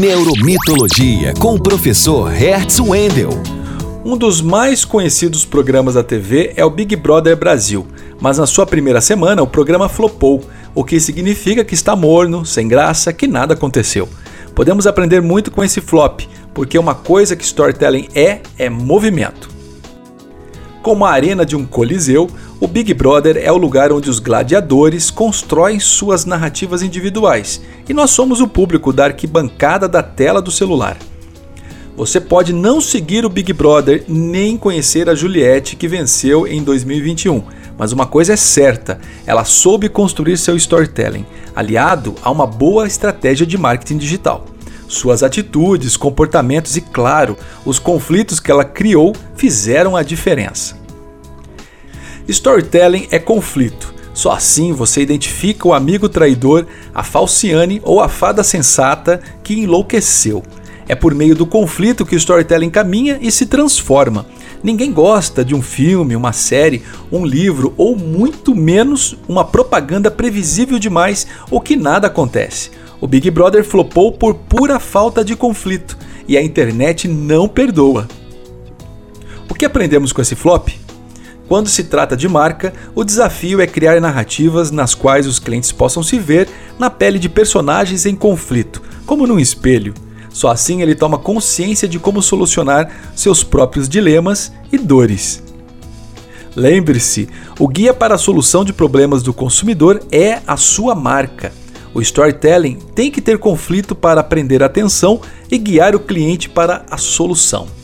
Neuromitologia com o professor Hertz Wendel. Um dos mais conhecidos programas da TV é o Big Brother Brasil, mas na sua primeira semana o programa flopou, o que significa que está morno, sem graça, que nada aconteceu. Podemos aprender muito com esse flop, porque uma coisa que storytelling é, é movimento. Como a arena de um coliseu, o Big Brother é o lugar onde os gladiadores constroem suas narrativas individuais e nós somos o público da arquibancada da tela do celular. Você pode não seguir o Big Brother nem conhecer a Juliette que venceu em 2021, mas uma coisa é certa: ela soube construir seu storytelling, aliado a uma boa estratégia de marketing digital. Suas atitudes, comportamentos e, claro, os conflitos que ela criou fizeram a diferença. Storytelling é conflito. Só assim você identifica o amigo traidor, a falciane ou a fada sensata que enlouqueceu. É por meio do conflito que o storytelling caminha e se transforma. Ninguém gosta de um filme, uma série, um livro ou muito menos uma propaganda previsível demais ou que nada acontece. O Big Brother flopou por pura falta de conflito e a internet não perdoa. O que aprendemos com esse flop? Quando se trata de marca, o desafio é criar narrativas nas quais os clientes possam se ver na pele de personagens em conflito, como num espelho. Só assim ele toma consciência de como solucionar seus próprios dilemas e dores. Lembre-se, o guia para a solução de problemas do consumidor é a sua marca. O storytelling tem que ter conflito para prender a atenção e guiar o cliente para a solução.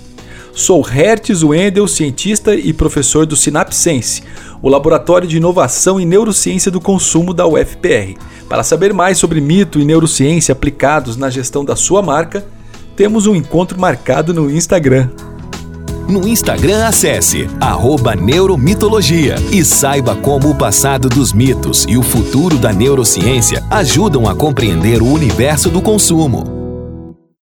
Sou Hertz Wendel, cientista e professor do Synapsense, o laboratório de inovação em neurociência do consumo da UFPR. Para saber mais sobre mito e neurociência aplicados na gestão da sua marca, temos um encontro marcado no Instagram. No Instagram, acesse Neuromitologia e saiba como o passado dos mitos e o futuro da neurociência ajudam a compreender o universo do consumo.